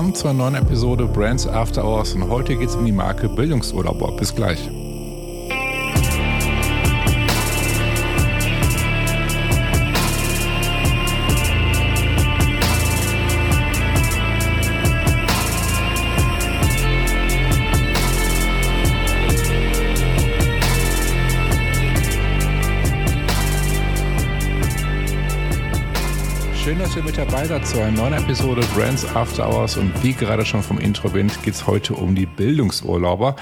Willkommen zur neuen Episode Brands After Hours und heute geht es um die Marke Bildungsurlauber. Bis gleich. Ihr mit dabei seid zu einer neuen Episode Brands After Hours und wie gerade schon vom Intro erwähnt, geht es heute um die Bildungsurlauber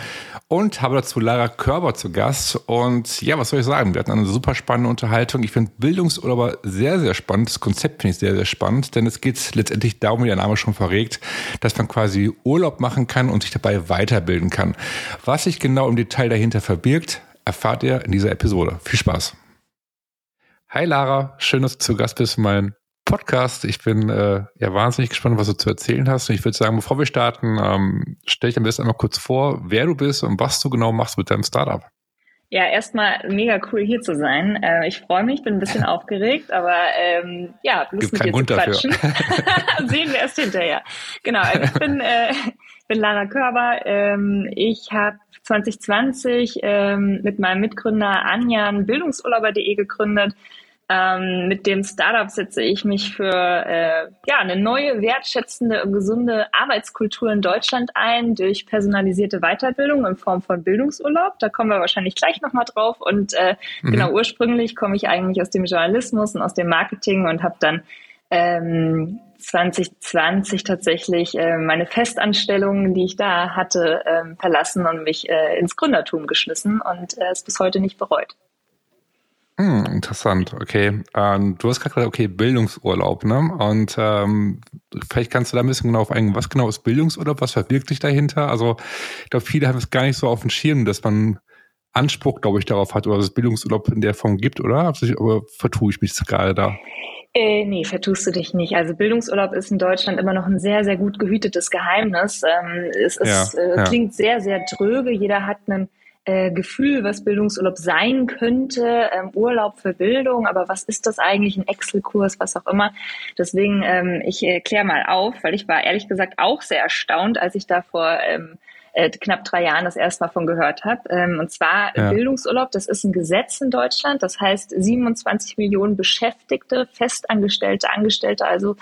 und habe dazu Lara Körber zu Gast und ja, was soll ich sagen, wir hatten eine super spannende Unterhaltung. Ich finde Bildungsurlauber sehr, sehr spannend, das Konzept finde ich sehr, sehr spannend, denn es geht letztendlich darum, wie der Name schon verregt, dass man quasi Urlaub machen kann und sich dabei weiterbilden kann. Was sich genau im Detail dahinter verbirgt, erfahrt ihr in dieser Episode. Viel Spaß! Hi Lara, schön, dass du zu Gast bist, mein Podcast. Ich bin äh, ja wahnsinnig gespannt, was du zu erzählen hast. Und ich würde sagen, bevor wir starten, ähm, stell dich am besten einmal kurz vor, wer du bist und was du genau machst mit deinem Startup. Ja, erstmal mega cool hier zu sein. Äh, ich freue mich, bin ein bisschen aufgeregt, aber ähm, ja, Lust mit dir Grund quatschen. Sehen wir erst hinterher. Genau, also ich bin, äh, bin Lara Körber. Ähm, ich habe 2020 ähm, mit meinem Mitgründer Anjan Bildungsurlauber.de gegründet ähm, mit dem Startup setze ich mich für äh, ja, eine neue, wertschätzende und gesunde Arbeitskultur in Deutschland ein durch personalisierte Weiterbildung in Form von Bildungsurlaub. Da kommen wir wahrscheinlich gleich nochmal drauf. Und äh, mhm. genau, ursprünglich komme ich eigentlich aus dem Journalismus und aus dem Marketing und habe dann ähm, 2020 tatsächlich äh, meine Festanstellung, die ich da hatte, äh, verlassen und mich äh, ins Gründertum geschmissen und äh, es bis heute nicht bereut. Hm, interessant, okay. Ähm, du hast gerade gesagt, okay, Bildungsurlaub, ne? Und ähm, vielleicht kannst du da ein bisschen genau auf eingehen, was genau ist Bildungsurlaub, was verbirgt sich dahinter? Also ich glaube, viele haben es gar nicht so auf dem Schirm, dass man Anspruch, glaube ich, darauf hat oder dass es Bildungsurlaub in der Form gibt, oder? Aber vertue ich mich gerade da? Äh, nee, vertust du dich nicht. Also Bildungsurlaub ist in Deutschland immer noch ein sehr, sehr gut gehütetes Geheimnis. Ähm, es ist, ja, äh, ja. klingt sehr, sehr dröge. Jeder hat einen äh, Gefühl, was Bildungsurlaub sein könnte, ähm, Urlaub für Bildung, aber was ist das eigentlich, ein Excel-Kurs, was auch immer. Deswegen, ähm, ich erkläre mal auf, weil ich war ehrlich gesagt auch sehr erstaunt, als ich da vor ähm, äh, knapp drei Jahren das erste Mal von gehört habe. Ähm, und zwar ja. Bildungsurlaub, das ist ein Gesetz in Deutschland. Das heißt, 27 Millionen Beschäftigte, Festangestellte, Angestellte, also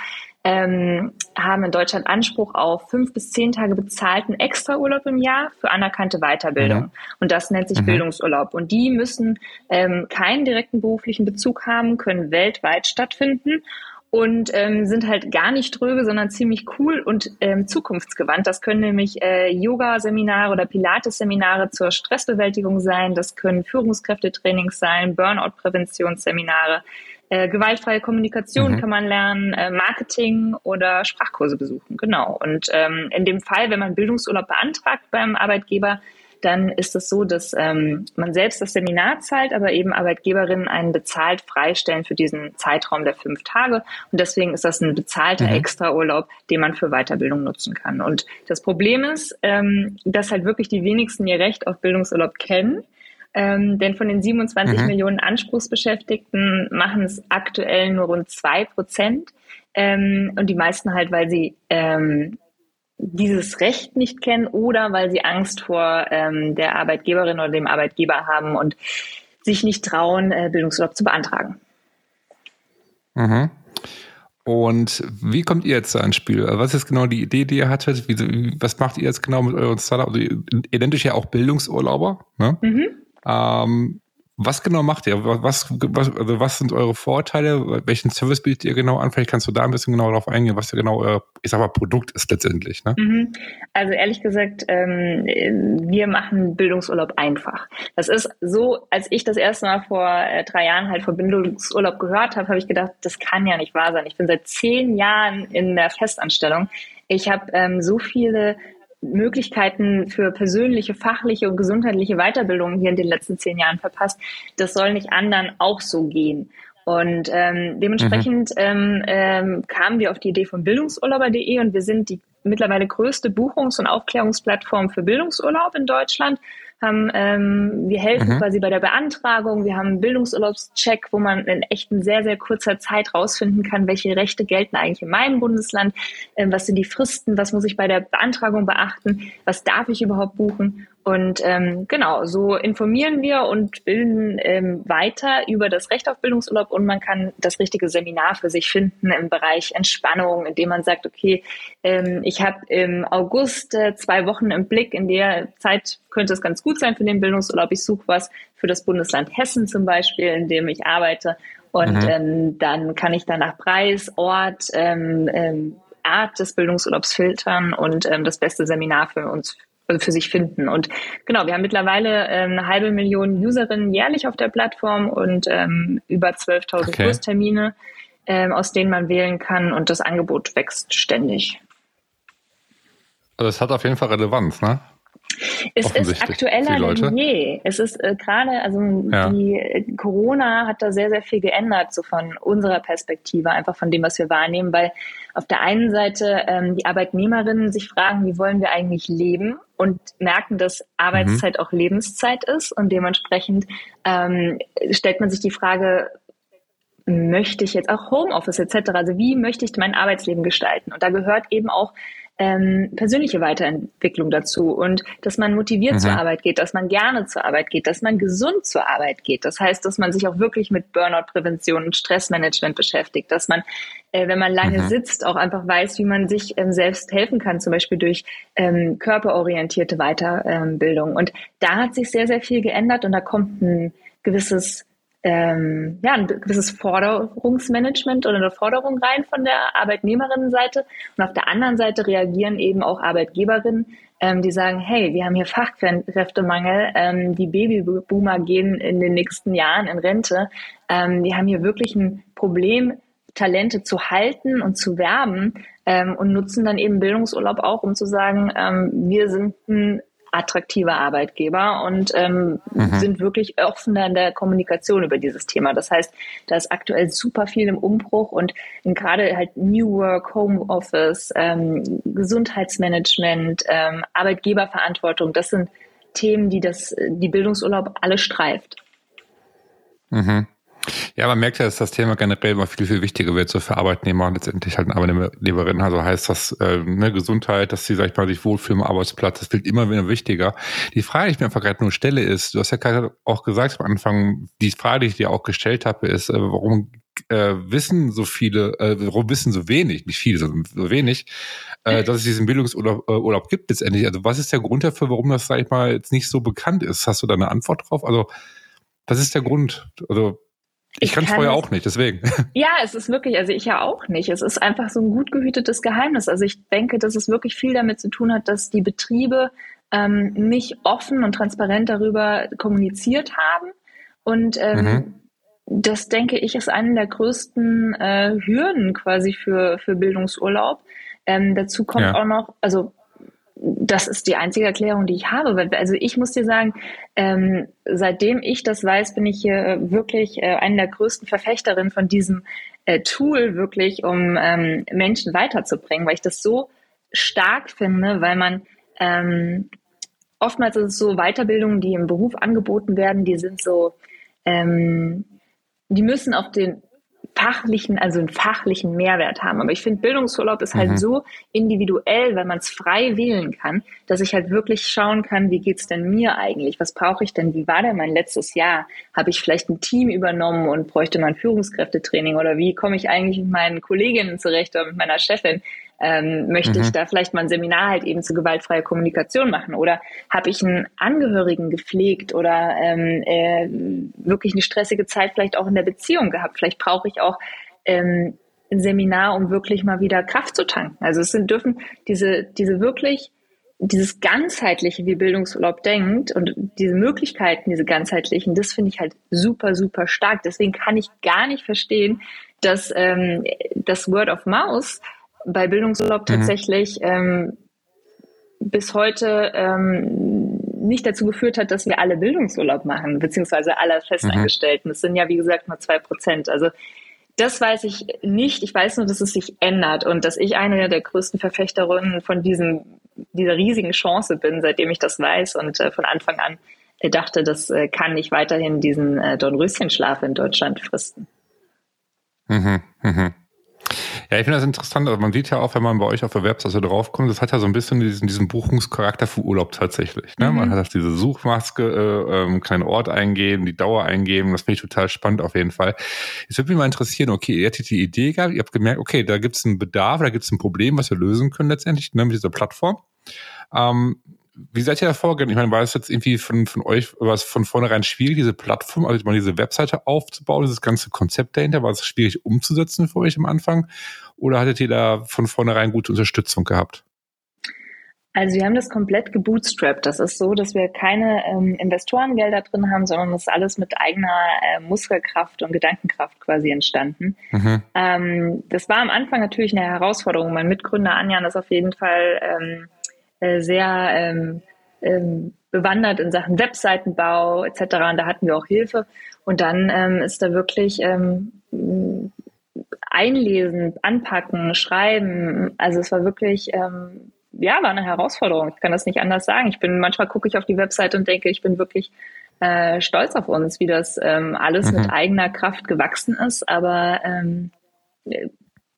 ähm, haben in Deutschland Anspruch auf fünf bis zehn Tage bezahlten Extraurlaub im Jahr für anerkannte Weiterbildung. Mhm. Und das nennt sich mhm. Bildungsurlaub. Und die müssen ähm, keinen direkten beruflichen Bezug haben, können weltweit stattfinden und ähm, sind halt gar nicht tröge, sondern ziemlich cool und ähm, zukunftsgewandt. Das können nämlich äh, Yoga-Seminare oder Pilates-Seminare zur Stressbewältigung sein, das können Führungskräftetrainings sein, Burnout-Präventionsseminare, äh, gewaltfreie Kommunikation mhm. kann man lernen, äh, Marketing oder Sprachkurse besuchen. Genau. Und ähm, in dem Fall, wenn man Bildungsurlaub beantragt beim Arbeitgeber, dann ist es so, dass ähm, man selbst das Seminar zahlt, aber eben Arbeitgeberinnen einen bezahlt freistellen für diesen Zeitraum der fünf Tage. Und deswegen ist das ein bezahlter mhm. Extraurlaub, den man für Weiterbildung nutzen kann. Und das Problem ist, ähm, dass halt wirklich die wenigsten ihr Recht auf Bildungsurlaub kennen. Ähm, denn von den 27 mhm. Millionen Anspruchsbeschäftigten machen es aktuell nur rund zwei Prozent. Ähm, und die meisten halt, weil sie ähm, dieses Recht nicht kennen oder weil sie Angst vor ähm, der Arbeitgeberin oder dem Arbeitgeber haben und sich nicht trauen, äh, Bildungsurlaub zu beantragen. Mhm. Und wie kommt ihr jetzt ans Spiel? Was ist genau die Idee, die ihr hattet? Wie, was macht ihr jetzt genau mit eurem Startup? Also ihr, ihr nennt euch ja auch Bildungsurlauber. Ne? Mhm. Ähm, was genau macht ihr? Was, was, also was sind eure Vorteile? Welchen Service bietet ihr genau an? Vielleicht kannst du da ein bisschen genauer darauf eingehen, was ja genau euer, ich sag mal, Produkt ist letztendlich. Ne? Mhm. Also ehrlich gesagt, ähm, wir machen Bildungsurlaub einfach. Das ist so, als ich das erste Mal vor äh, drei Jahren halt von Bildungsurlaub gehört habe, habe ich gedacht, das kann ja nicht wahr sein. Ich bin seit zehn Jahren in der Festanstellung. Ich habe ähm, so viele Möglichkeiten für persönliche, fachliche und gesundheitliche Weiterbildung hier in den letzten zehn Jahren verpasst. Das soll nicht anderen auch so gehen. Und ähm, dementsprechend mhm. ähm, ähm, kamen wir auf die Idee von bildungsurlauber.de und wir sind die mittlerweile größte Buchungs- und Aufklärungsplattform für Bildungsurlaub in Deutschland. Haben, ähm, wir helfen mhm. quasi bei der Beantragung. Wir haben einen Bildungsurlaubscheck, wo man in echt in sehr, sehr kurzer Zeit rausfinden kann, welche Rechte gelten eigentlich in meinem Bundesland, ähm, was sind die Fristen, was muss ich bei der Beantragung beachten, was darf ich überhaupt buchen. Und ähm, genau, so informieren wir und bilden ähm, weiter über das Recht auf Bildungsurlaub und man kann das richtige Seminar für sich finden im Bereich Entspannung, indem man sagt, okay, ähm, ich habe im August äh, zwei Wochen im Blick, in der Zeit könnte es ganz gut sein für den Bildungsurlaub. Ich suche was für das Bundesland Hessen zum Beispiel, in dem ich arbeite. Und mhm. ähm, dann kann ich dann nach Preis, Ort, ähm, ähm, Art des Bildungsurlaubs filtern und ähm, das beste Seminar für uns also für sich finden. Und genau, wir haben mittlerweile ähm, eine halbe Million Userinnen jährlich auf der Plattform und ähm, über 12.000 okay. Kurstermine, ähm, aus denen man wählen kann und das Angebot wächst ständig. Also es hat auf jeden Fall Relevanz, ne? Es ist aktueller denn je. Es ist äh, gerade, also ja. die äh, Corona hat da sehr, sehr viel geändert, so von unserer Perspektive, einfach von dem, was wir wahrnehmen, weil auf der einen Seite ähm, die Arbeitnehmerinnen sich fragen, wie wollen wir eigentlich leben und merken, dass Arbeitszeit mhm. auch Lebenszeit ist und dementsprechend ähm, stellt man sich die Frage, möchte ich jetzt auch Homeoffice etc., also wie möchte ich mein Arbeitsleben gestalten? Und da gehört eben auch ähm, persönliche Weiterentwicklung dazu und dass man motiviert mhm. zur Arbeit geht, dass man gerne zur Arbeit geht, dass man gesund zur Arbeit geht. Das heißt, dass man sich auch wirklich mit Burnout-Prävention und Stressmanagement beschäftigt, dass man, äh, wenn man lange mhm. sitzt, auch einfach weiß, wie man sich ähm, selbst helfen kann, zum Beispiel durch ähm, körperorientierte Weiterbildung. Und da hat sich sehr, sehr viel geändert und da kommt ein gewisses ähm, ja, ein gewisses Forderungsmanagement oder eine Forderung rein von der Arbeitnehmerinnenseite. Und auf der anderen Seite reagieren eben auch Arbeitgeberinnen, ähm, die sagen, hey, wir haben hier Fachkräftemangel, ähm, die Babyboomer gehen in den nächsten Jahren in Rente. Ähm, wir haben hier wirklich ein Problem, Talente zu halten und zu werben ähm, und nutzen dann eben Bildungsurlaub auch, um zu sagen, ähm, wir sind ein attraktive Arbeitgeber und ähm, mhm. sind wirklich offener in der Kommunikation über dieses Thema. Das heißt, da ist aktuell super viel im Umbruch und gerade halt New Work, Home Office, ähm, Gesundheitsmanagement, ähm, Arbeitgeberverantwortung, das sind Themen, die das, die Bildungsurlaub alle streift. Mhm. Ja, man merkt ja, dass das Thema generell immer viel, viel wichtiger wird, so für Arbeitnehmer und letztendlich halt Arbeitnehmerinnen. Also heißt das, äh, ne, Gesundheit, dass sie, sag ich mal, sich wohlfühlen am Arbeitsplatz, das wird immer wieder wichtiger. Die Frage, die ich mir einfach gerade nur stelle, ist, du hast ja gerade auch gesagt am Anfang, die Frage, die ich dir auch gestellt habe, ist, äh, warum äh, wissen so viele, äh, warum wissen so wenig, nicht viele, sondern so wenig, äh, dass es diesen Bildungsurlaub äh, Urlaub gibt letztendlich. Also was ist der Grund dafür, warum das, sag ich mal, jetzt nicht so bekannt ist? Hast du da eine Antwort drauf? Also was ist der Grund? Also ich, ich kann es vorher auch nicht, deswegen. Ja, es ist wirklich, also ich ja auch nicht. Es ist einfach so ein gut gehütetes Geheimnis. Also ich denke, dass es wirklich viel damit zu tun hat, dass die Betriebe ähm, nicht offen und transparent darüber kommuniziert haben. Und ähm, mhm. das, denke ich, ist eine der größten äh, Hürden quasi für, für Bildungsurlaub. Ähm, dazu kommt ja. auch noch, also das ist die einzige Erklärung, die ich habe. Also ich muss dir sagen, ähm, seitdem ich das weiß, bin ich hier wirklich äh, eine der größten Verfechterinnen von diesem äh, Tool, wirklich, um ähm, Menschen weiterzubringen, weil ich das so stark finde, weil man ähm, oftmals ist es so Weiterbildungen, die im Beruf angeboten werden, die sind so, ähm, die müssen auf den fachlichen, also einen fachlichen Mehrwert haben. Aber ich finde, Bildungsurlaub ist halt mhm. so individuell, weil man es frei wählen kann, dass ich halt wirklich schauen kann, wie geht's denn mir eigentlich? Was brauche ich denn? Wie war denn mein letztes Jahr? Habe ich vielleicht ein Team übernommen und bräuchte mal ein Führungskräftetraining? Oder wie komme ich eigentlich mit meinen Kolleginnen zurecht oder mit meiner Chefin? Ähm, möchte mhm. ich da vielleicht mal ein Seminar halt eben zu gewaltfreier Kommunikation machen oder habe ich einen Angehörigen gepflegt oder ähm, äh, wirklich eine stressige Zeit vielleicht auch in der Beziehung gehabt. Vielleicht brauche ich auch ähm, ein Seminar, um wirklich mal wieder Kraft zu tanken. Also es sind dürfen diese diese wirklich dieses ganzheitliche, wie Bildungsurlaub denkt und diese Möglichkeiten, diese ganzheitlichen, das finde ich halt super, super stark. Deswegen kann ich gar nicht verstehen, dass ähm, das Word of Mouse bei Bildungsurlaub mhm. tatsächlich ähm, bis heute ähm, nicht dazu geführt hat, dass wir alle Bildungsurlaub machen, beziehungsweise alle Festangestellten. Mhm. Das sind ja, wie gesagt, nur zwei Prozent. Also das weiß ich nicht. Ich weiß nur, dass es sich ändert und dass ich eine der größten Verfechterinnen von diesem dieser riesigen Chance bin, seitdem ich das weiß und äh, von Anfang an äh, dachte, das äh, kann nicht weiterhin diesen äh, Dornröschenschlaf in Deutschland fristen. Mhm, mhm. Ja, ich finde das interessant. Also man sieht ja auch, wenn man bei euch auf der Webseite draufkommt, das hat ja so ein bisschen diesen, diesen Buchungscharakter für Urlaub tatsächlich. Ne? Mhm. Man hat diese Suchmaske, äh, ähm, kleinen Ort eingeben, die Dauer eingeben. Das finde ich total spannend auf jeden Fall. Jetzt würde mich mal interessieren, okay, ihr hattet die Idee gehabt, ihr habt gemerkt, okay, da gibt es einen Bedarf, da gibt es ein Problem, was wir lösen können letztendlich ne, mit dieser Plattform. Ähm, wie seid ihr da vorgegangen? Ich meine, war es jetzt irgendwie von, von euch was von vornherein schwierig, diese Plattform, also mal diese Webseite aufzubauen, dieses ganze Konzept dahinter? War es schwierig umzusetzen für euch am Anfang? Oder hattet ihr da von vornherein gute Unterstützung gehabt? Also wir haben das komplett gebootstrapped. Das ist so, dass wir keine ähm, Investorengelder drin haben, sondern das ist alles mit eigener äh, Muskelkraft und Gedankenkraft quasi entstanden. Mhm. Ähm, das war am Anfang natürlich eine Herausforderung. Mein Mitgründer Anjan ist auf jeden Fall ähm, äh, sehr ähm, ähm, bewandert in Sachen Webseitenbau etc. Und da hatten wir auch Hilfe. Und dann ähm, ist da wirklich ähm, einlesen, anpacken, schreiben. Also es war wirklich, ähm, ja, war eine Herausforderung. Ich kann das nicht anders sagen. Ich bin, manchmal gucke ich auf die Webseite und denke, ich bin wirklich äh, stolz auf uns, wie das ähm, alles mhm. mit eigener Kraft gewachsen ist. Aber ähm,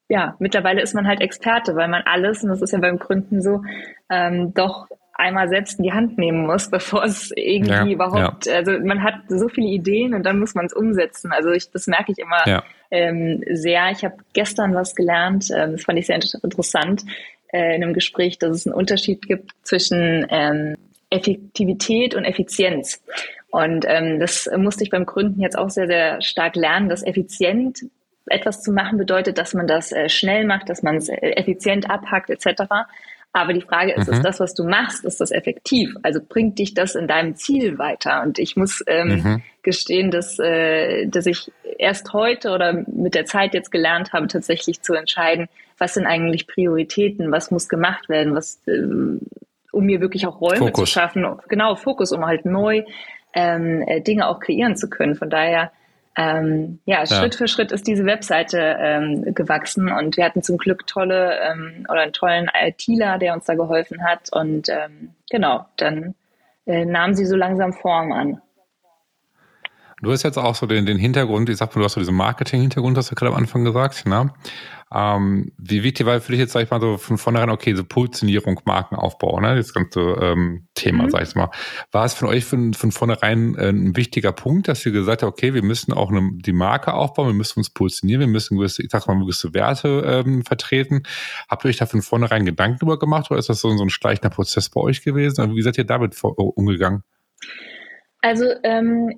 ja, mittlerweile ist man halt Experte, weil man alles, und das ist ja beim Gründen so, ähm, doch einmal selbst in die Hand nehmen muss, bevor es irgendwie ja, überhaupt, ja. also man hat so viele Ideen und dann muss man es umsetzen. Also ich, das merke ich immer ja. ähm, sehr. Ich habe gestern was gelernt, ähm, das fand ich sehr interessant, äh, in einem Gespräch, dass es einen Unterschied gibt zwischen ähm, Effektivität und Effizienz. Und ähm, das musste ich beim Gründen jetzt auch sehr, sehr stark lernen, dass effizient etwas zu machen bedeutet, dass man das äh, schnell macht, dass man es äh, effizient abhackt etc. Aber die Frage ist, mhm. ist das, was du machst, ist das effektiv? Also bringt dich das in deinem Ziel weiter? Und ich muss ähm, mhm. gestehen, dass, äh, dass ich erst heute oder mit der Zeit jetzt gelernt habe, tatsächlich zu entscheiden, was sind eigentlich Prioritäten, was muss gemacht werden, was, äh, um mir wirklich auch Räume Fokus. zu schaffen. Genau, Fokus, um halt neu ähm, äh, Dinge auch kreieren zu können. Von daher ähm, ja, ja, Schritt für Schritt ist diese Webseite ähm, gewachsen und wir hatten zum Glück tolle ähm, oder einen tollen ITler, der uns da geholfen hat und ähm, genau, dann äh, nahm sie so langsam Form an. Du hast jetzt auch so den, den Hintergrund, ich sag mal, du hast so diesen Marketing-Hintergrund, hast du gerade am Anfang gesagt, ne? Ähm, wie wichtig war für dich jetzt, sag ich mal, so von vornherein, okay, so Positionierung, Markenaufbau, ne, das ganze ähm, Thema, mhm. sag ich mal. War es von euch von, von vornherein äh, ein wichtiger Punkt, dass ihr gesagt habt, okay, wir müssen auch eine, die Marke aufbauen, wir müssen uns positionieren, wir müssen gewisse, ich sag mal, gewisse Werte ähm, vertreten. Habt ihr euch da von vornherein Gedanken drüber gemacht oder ist das so, so ein schleichender Prozess bei euch gewesen? Also wie seid ihr damit vor, umgegangen? Also ähm,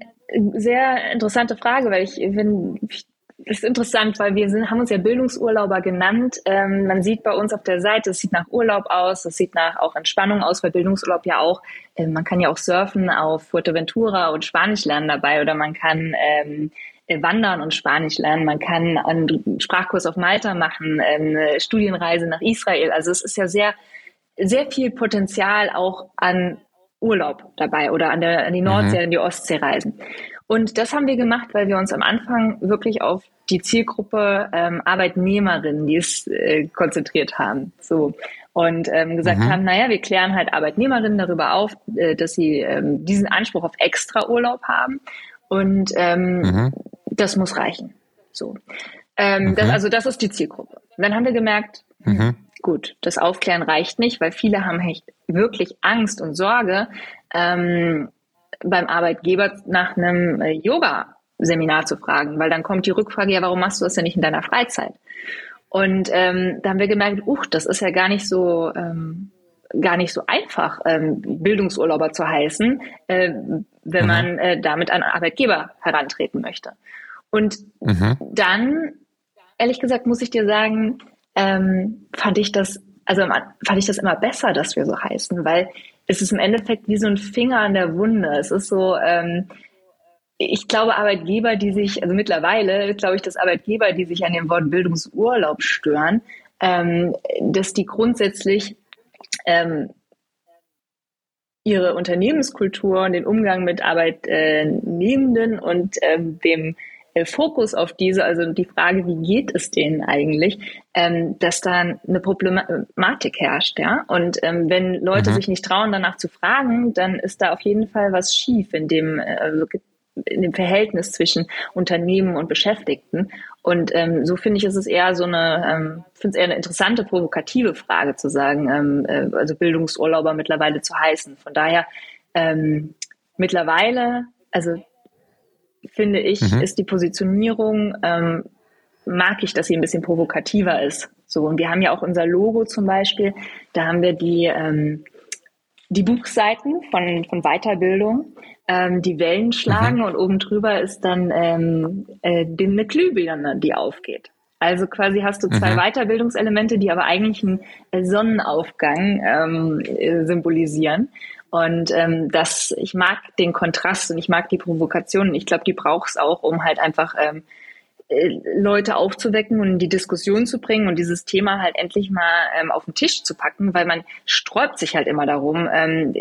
sehr interessante Frage, weil ich, wenn ich das ist interessant, weil wir sind, haben uns ja Bildungsurlauber genannt. Ähm, man sieht bei uns auf der Seite, es sieht nach Urlaub aus, es sieht nach auch Entspannung aus, weil Bildungsurlaub ja auch, äh, man kann ja auch surfen auf Fuerteventura und Spanisch lernen dabei oder man kann ähm, äh, wandern und Spanisch lernen, man kann einen Sprachkurs auf Malta machen, ähm, eine Studienreise nach Israel. Also es ist ja sehr, sehr viel Potenzial auch an Urlaub dabei oder an, der, an die Nordsee, mhm. an die Ostsee reisen. Und das haben wir gemacht, weil wir uns am Anfang wirklich auf die Zielgruppe ähm, Arbeitnehmerinnen, die es äh, konzentriert haben. So. Und ähm, gesagt mhm. haben, naja, wir klären halt Arbeitnehmerinnen darüber auf, äh, dass sie ähm, diesen Anspruch auf extra Urlaub haben. Und ähm, mhm. das muss reichen. So. Ähm, mhm. das, also das ist die Zielgruppe. Und dann haben wir gemerkt, hm, mhm. gut, das Aufklären reicht nicht, weil viele haben echt wirklich Angst und Sorge, ähm, beim Arbeitgeber nach einem äh, Yoga-Seminar zu fragen, weil dann kommt die Rückfrage, ja, warum machst du das denn nicht in deiner Freizeit? Und ähm, da haben wir gemerkt, uch, das ist ja gar nicht so ähm, gar nicht so einfach, ähm, Bildungsurlauber zu heißen, äh, wenn mhm. man äh, damit an Arbeitgeber herantreten möchte. Und mhm. dann, ehrlich gesagt, muss ich dir sagen, ähm, fand ich das, also fand ich das immer besser, dass wir so heißen, weil es ist im Endeffekt wie so ein Finger an der Wunde. Es ist so, ähm, ich glaube, Arbeitgeber, die sich, also mittlerweile glaube ich, dass Arbeitgeber, die sich an dem Wort Bildungsurlaub stören, ähm, dass die grundsätzlich ähm, ihre Unternehmenskultur und den Umgang mit Arbeitnehmenden und ähm, dem Fokus auf diese, also die Frage, wie geht es denen eigentlich, ähm, dass da eine Problematik herrscht, ja. Und ähm, wenn Leute mhm. sich nicht trauen, danach zu fragen, dann ist da auf jeden Fall was schief in dem, äh, also in dem Verhältnis zwischen Unternehmen und Beschäftigten. Und ähm, so finde ich, ist es eher so eine, ähm, finde es eher eine interessante, provokative Frage zu sagen, ähm, äh, also Bildungsurlauber mittlerweile zu heißen. Von daher ähm, mittlerweile, also finde ich, mhm. ist die Positionierung, ähm, mag ich, dass sie ein bisschen provokativer ist. So, und wir haben ja auch unser Logo zum Beispiel, da haben wir die, ähm, die Buchseiten von, von Weiterbildung, ähm, die Wellen schlagen mhm. und oben drüber ist dann ähm, äh, eine Glühbirne, die aufgeht. Also quasi hast du zwei mhm. Weiterbildungselemente, die aber eigentlich einen Sonnenaufgang ähm, äh, symbolisieren. Und ähm, das, ich mag den Kontrast und ich mag die Provokation. Ich glaube, die braucht es auch, um halt einfach ähm, äh, Leute aufzuwecken und in die Diskussion zu bringen und dieses Thema halt endlich mal ähm, auf den Tisch zu packen, weil man sträubt sich halt immer darum, ähm,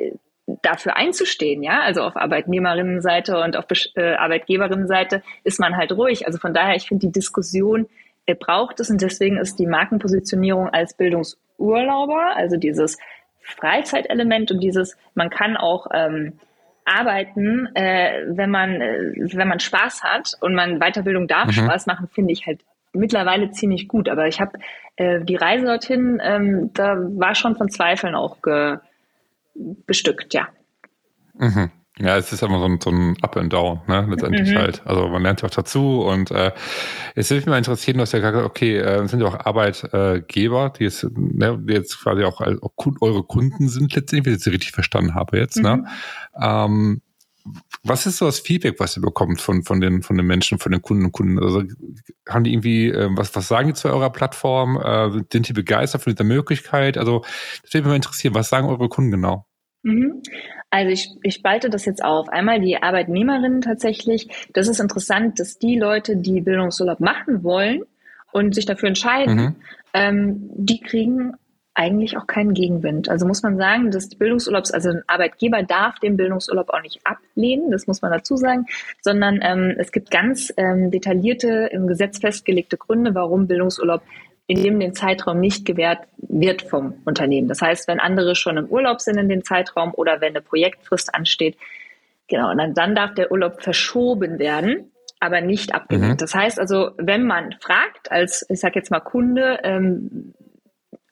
dafür einzustehen, ja. Also auf Arbeitnehmerinnenseite und auf äh, Arbeitgeberinnenseite ist man halt ruhig. Also von daher, ich finde die Diskussion äh, braucht es und deswegen ist die Markenpositionierung als Bildungsurlauber, also dieses Freizeitelement und dieses, man kann auch ähm, arbeiten, äh, wenn man äh, wenn man Spaß hat und man Weiterbildung darf mhm. Spaß machen, finde ich halt mittlerweile ziemlich gut. Aber ich habe äh, die Reise dorthin, ähm, da war schon von Zweifeln auch bestückt, ja. Mhm. Ja, es ist immer so ein, so ein Up and Down, ne, letztendlich mhm. halt. Also man lernt ja auch dazu und äh, jetzt würde mich mal interessieren, du hast ja gesagt, okay, äh, sind ja auch Arbeitgeber, die jetzt, ne, die jetzt quasi auch, als, auch eure Kunden sind letztendlich, wenn ich das richtig verstanden habe jetzt, ne? mhm. ne? Ähm, was ist so das Feedback, was ihr bekommt von, von, den, von den Menschen, von den Kunden und Kunden? Also haben die irgendwie, äh, was, was sagen die zu eurer Plattform? Äh, sind die begeistert von dieser Möglichkeit? Also das würde mich mal interessieren, was sagen eure Kunden genau? Mhm. Also ich, ich spalte das jetzt auf. Einmal die Arbeitnehmerinnen tatsächlich. Das ist interessant, dass die Leute, die Bildungsurlaub machen wollen und sich dafür entscheiden, mhm. ähm, die kriegen eigentlich auch keinen Gegenwind. Also muss man sagen, dass Bildungsurlaubs, also ein Arbeitgeber darf den Bildungsurlaub auch nicht ablehnen, das muss man dazu sagen, sondern ähm, es gibt ganz ähm, detaillierte im Gesetz festgelegte Gründe, warum Bildungsurlaub in dem den Zeitraum nicht gewährt wird vom Unternehmen. Das heißt, wenn andere schon im Urlaub sind in dem Zeitraum oder wenn eine Projektfrist ansteht, genau, dann, dann darf der Urlaub verschoben werden, aber nicht abgelehnt. Mhm. Das heißt also, wenn man fragt, als, ich sage jetzt mal Kunde, ähm,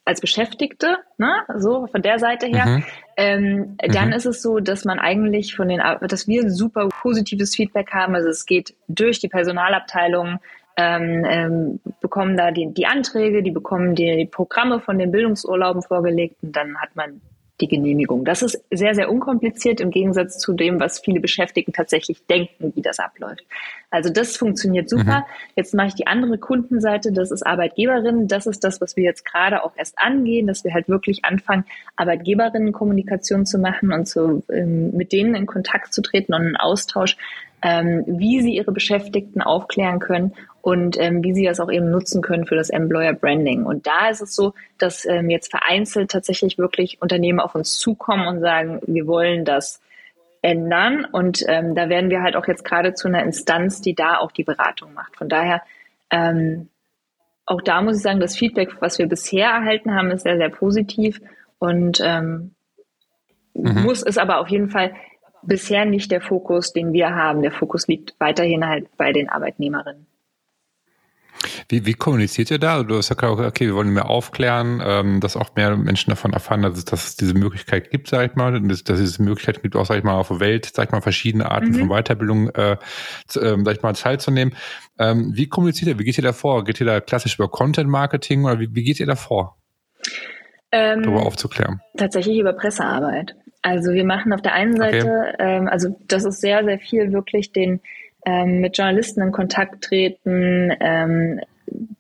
als Beschäftigte, ne, so von der Seite her, mhm. ähm, dann mhm. ist es so, dass man eigentlich von den, dass wir super positives Feedback haben. Also es geht durch die Personalabteilung ähm, ähm, bekommen da die, die Anträge, die bekommen die, die Programme von den Bildungsurlauben vorgelegt und dann hat man die Genehmigung. Das ist sehr, sehr unkompliziert im Gegensatz zu dem, was viele Beschäftigten tatsächlich denken, wie das abläuft. Also das funktioniert super. Mhm. Jetzt mache ich die andere Kundenseite, das ist Arbeitgeberinnen. Das ist das, was wir jetzt gerade auch erst angehen, dass wir halt wirklich anfangen, Arbeitgeberinnenkommunikation zu machen und zu, ähm, mit denen in Kontakt zu treten und einen Austausch, ähm, wie sie ihre Beschäftigten aufklären können und ähm, wie sie das auch eben nutzen können für das Employer Branding. Und da ist es so, dass ähm, jetzt vereinzelt tatsächlich wirklich Unternehmen auf uns zukommen und sagen, wir wollen das ändern. Und ähm, da werden wir halt auch jetzt gerade zu einer Instanz, die da auch die Beratung macht. Von daher, ähm, auch da muss ich sagen, das Feedback, was wir bisher erhalten haben, ist sehr, sehr positiv und ähm, mhm. muss es aber auf jeden Fall bisher nicht der Fokus, den wir haben. Der Fokus liegt weiterhin halt bei den Arbeitnehmerinnen. Wie, wie kommuniziert ihr da? Du hast ja gesagt, okay, wir wollen mehr aufklären, ähm, dass auch mehr Menschen davon erfahren, dass es, dass es diese Möglichkeit gibt, sag ich mal, und dass, dass es diese Möglichkeit gibt, auch, sag ich mal, auf der Welt, sag ich mal, verschiedene Arten mhm. von Weiterbildung, äh, zu, ähm, sag ich mal, teilzunehmen. Ähm, wie kommuniziert ihr? Wie geht ihr da vor? Geht ihr da klassisch über Content Marketing oder wie, wie geht ihr da vor? Ähm, darüber aufzuklären. Tatsächlich über Pressearbeit. Also wir machen auf der einen Seite, okay. ähm, also das ist sehr, sehr viel wirklich den ähm, mit Journalisten in Kontakt treten, ähm,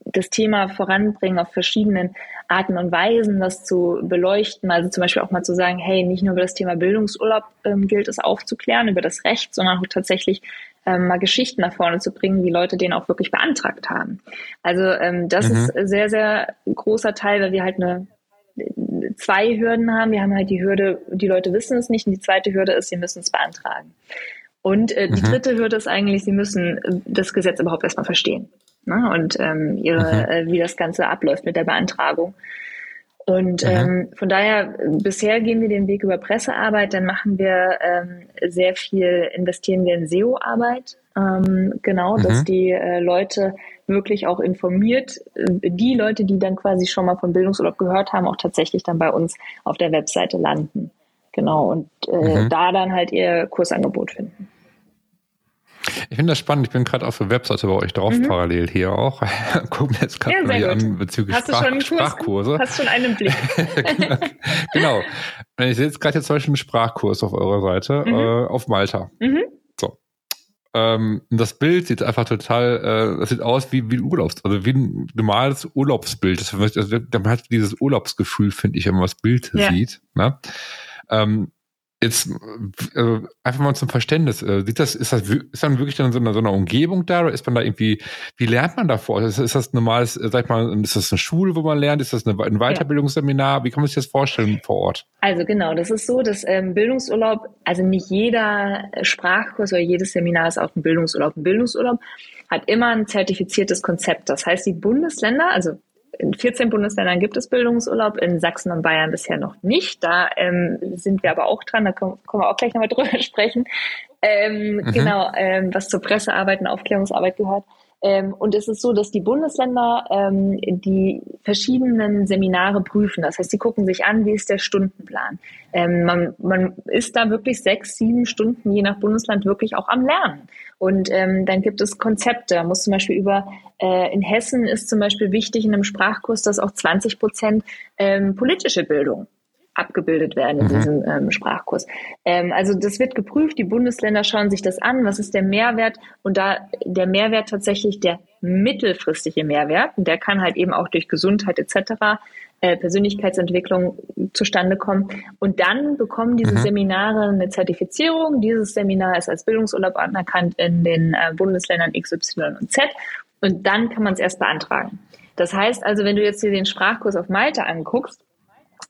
das Thema voranbringen auf verschiedenen Arten und Weisen, das zu beleuchten. Also zum Beispiel auch mal zu sagen, hey, nicht nur über das Thema Bildungsurlaub ähm, gilt es aufzuklären, über das Recht, sondern auch tatsächlich ähm, mal Geschichten nach vorne zu bringen, wie Leute den auch wirklich beantragt haben. Also ähm, das mhm. ist sehr, sehr großer Teil, weil wir halt eine zwei Hürden haben. Wir haben halt die Hürde, die Leute wissen es nicht und die zweite Hürde ist, sie müssen es beantragen. Und äh, die mhm. dritte Hürde ist eigentlich, sie müssen äh, das Gesetz überhaupt erstmal verstehen ne? und ähm, ihre, mhm. äh, wie das Ganze abläuft mit der Beantragung. Und mhm. ähm, von daher, bisher gehen wir den Weg über Pressearbeit, dann machen wir ähm, sehr viel, investieren wir in SEO-Arbeit, ähm, genau, mhm. dass die äh, Leute wirklich auch informiert, äh, die Leute, die dann quasi schon mal von Bildungsurlaub gehört haben, auch tatsächlich dann bei uns auf der Webseite landen. Genau, und äh, mhm. da dann halt ihr Kursangebot finden. Ich finde das spannend. Ich bin gerade auf der Webseite bei euch drauf, mhm. parallel hier auch. Gucken wir jetzt gerade ja, mal an bezüglich Hast Sprach, du schon Sprachkurse. Hast schon einen Blick. genau. genau. Ich sehe jetzt gerade jetzt zum Beispiel einen Sprachkurs auf eurer Seite mhm. äh, auf Malta. Mhm. Ähm, das Bild sieht einfach total, äh, das sieht aus wie, wie ein Urlaubs, also wie ein normales Urlaubsbild. Das, also, man hat dieses Urlaubsgefühl, finde ich, wenn man das Bild ja. sieht. Ne? Ähm, Jetzt äh, einfach mal zum Verständnis. Äh, sieht das, ist das ist dann wirklich dann so eine, so eine Umgebung da oder ist man da irgendwie, wie lernt man davor? Ist, ist das normales, äh, sag ich mal, ist das eine Schule, wo man lernt? Ist das eine, ein Weiterbildungsseminar? Wie kann man sich das vorstellen vor Ort? Also genau, das ist so, dass ähm, Bildungsurlaub, also nicht jeder Sprachkurs oder jedes Seminar ist auch ein Bildungsurlaub. Ein Bildungsurlaub hat immer ein zertifiziertes Konzept. Das heißt, die Bundesländer, also in 14 Bundesländern gibt es Bildungsurlaub, in Sachsen und Bayern bisher noch nicht. Da ähm, sind wir aber auch dran, da können, können wir auch gleich nochmal drüber sprechen. Ähm, mhm. Genau, ähm, was zur Pressearbeit und Aufklärungsarbeit gehört. Ähm, und es ist so, dass die Bundesländer ähm, die verschiedenen Seminare prüfen. Das heißt, sie gucken sich an, wie ist der Stundenplan. Ähm, man, man ist da wirklich sechs, sieben Stunden je nach Bundesland wirklich auch am Lernen. Und ähm, dann gibt es Konzepte. Da muss zum Beispiel über, äh, in Hessen ist zum Beispiel wichtig in einem Sprachkurs, dass auch 20 Prozent ähm, politische Bildung abgebildet werden in mhm. diesem ähm, Sprachkurs. Ähm, also das wird geprüft, die Bundesländer schauen sich das an, was ist der Mehrwert und da der Mehrwert tatsächlich der mittelfristige Mehrwert, und der kann halt eben auch durch Gesundheit etc. Äh, Persönlichkeitsentwicklung zustande kommen. Und dann bekommen diese mhm. Seminare eine Zertifizierung. Dieses Seminar ist als Bildungsurlaub anerkannt in den äh, Bundesländern X, Y und Z. Und dann kann man es erst beantragen. Das heißt also, wenn du jetzt dir den Sprachkurs auf Malta anguckst,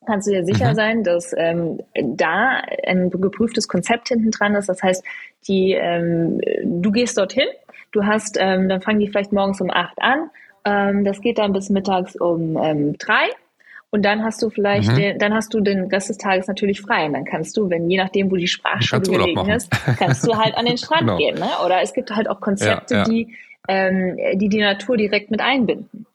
kannst du dir sicher mhm. sein, dass ähm, da ein geprüftes Konzept hinten dran ist. Das heißt, die, ähm, du gehst dorthin, du hast, ähm, dann fangen die vielleicht morgens um acht an, ähm, das geht dann bis mittags um ähm, drei und dann hast du vielleicht, mhm. den, dann hast du den Rest des Tages natürlich frei. Und dann kannst du, wenn je nachdem, wo die Sprachschule gelegen ist, kannst du halt an den Strand genau. gehen. Ne? Oder es gibt halt auch Konzepte, ja, ja. die ähm, die die Natur direkt mit einbinden.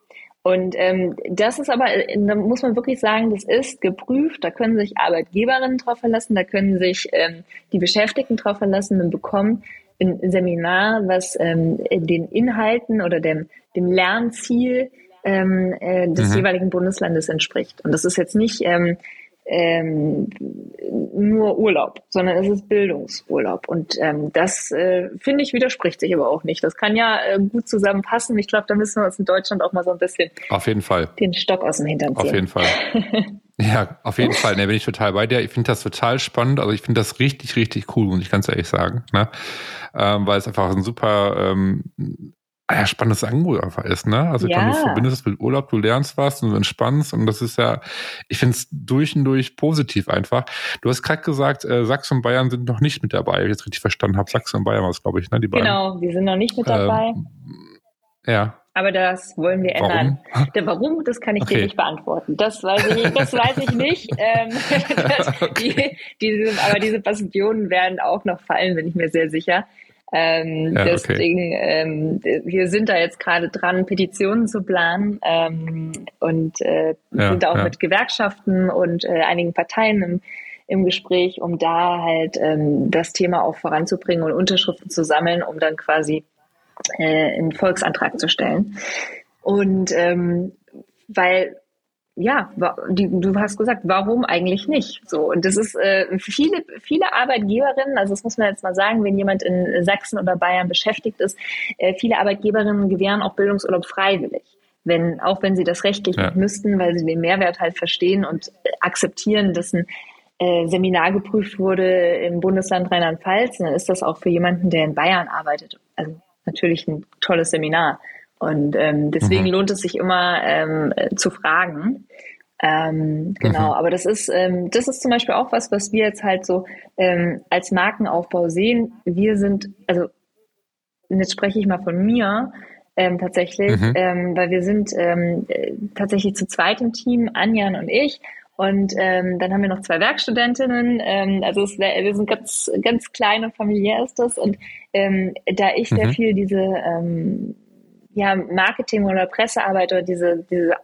Und ähm, das ist aber, da muss man wirklich sagen, das ist geprüft. Da können sich Arbeitgeberinnen drauf verlassen, da können sich ähm, die Beschäftigten drauf verlassen und bekommen ein Seminar, was ähm, den Inhalten oder dem, dem Lernziel ähm, äh, des mhm. jeweiligen Bundeslandes entspricht. Und das ist jetzt nicht ähm, ähm, nur Urlaub, sondern es ist Bildungsurlaub. Und ähm, das, äh, finde ich, widerspricht sich aber auch nicht. Das kann ja äh, gut zusammenpassen. Ich glaube, da müssen wir uns in Deutschland auch mal so ein bisschen auf jeden Fall den Stock aus dem Hintern ziehen. Auf jeden Fall. ja, auf jeden Fall. Ne, bin ich total bei dir. Ich finde das total spannend. Also ich finde das richtig, richtig cool, muss ich ganz ehrlich sagen. Ne? Ähm, weil es einfach ein super ähm, ja, spannendes Angebot einfach ist, ne? Also ja. du verbindest es mit Urlaub, du lernst was und du entspannst und das ist ja, ich finde es durch und durch positiv einfach. Du hast gerade gesagt, äh, Sachsen und Bayern sind noch nicht mit dabei, wenn ich jetzt richtig verstanden habe. Sachsen und Bayern war es, glaube ich, ne? Die beiden. Genau, die sind noch nicht mit dabei. Ähm, ja. Aber das wollen wir ändern. Warum? Der Warum, das kann ich okay. dir nicht beantworten. Das weiß ich, das weiß ich nicht. Ähm, das, okay. die, diese, aber diese Bastionen werden auch noch fallen, bin ich mir sehr sicher. Ähm, ja, deswegen, okay. ähm, wir sind da jetzt gerade dran, Petitionen zu planen ähm, und äh, ja, sind auch ja. mit Gewerkschaften und äh, einigen Parteien im, im Gespräch, um da halt ähm, das Thema auch voranzubringen und Unterschriften zu sammeln, um dann quasi äh, einen Volksantrag zu stellen. Und ähm, weil ja, die, du hast gesagt, warum eigentlich nicht? So und das ist äh, viele viele Arbeitgeberinnen, also das muss man jetzt mal sagen, wenn jemand in Sachsen oder Bayern beschäftigt ist, äh, viele Arbeitgeberinnen gewähren auch Bildungsurlaub freiwillig, wenn auch wenn sie das rechtlich ja. nicht müssten, weil sie den Mehrwert halt verstehen und akzeptieren, dass ein äh, Seminar geprüft wurde im Bundesland Rheinland-Pfalz, dann ist das auch für jemanden, der in Bayern arbeitet, also natürlich ein tolles Seminar. Und ähm, deswegen mhm. lohnt es sich immer ähm, zu fragen. Ähm, genau, mhm. aber das ist, ähm, das ist zum Beispiel auch was, was wir jetzt halt so ähm, als Markenaufbau sehen. Wir sind, also jetzt spreche ich mal von mir ähm, tatsächlich, mhm. ähm, weil wir sind ähm, äh, tatsächlich zu zweit im Team, Anjan und ich. Und ähm, dann haben wir noch zwei Werkstudentinnen. Ähm, also es, wir sind ganz, ganz klein und familiär ist das. Und ähm, da ich mhm. sehr viel diese ähm, ja, Marketing- oder Pressearbeit oder diese, diese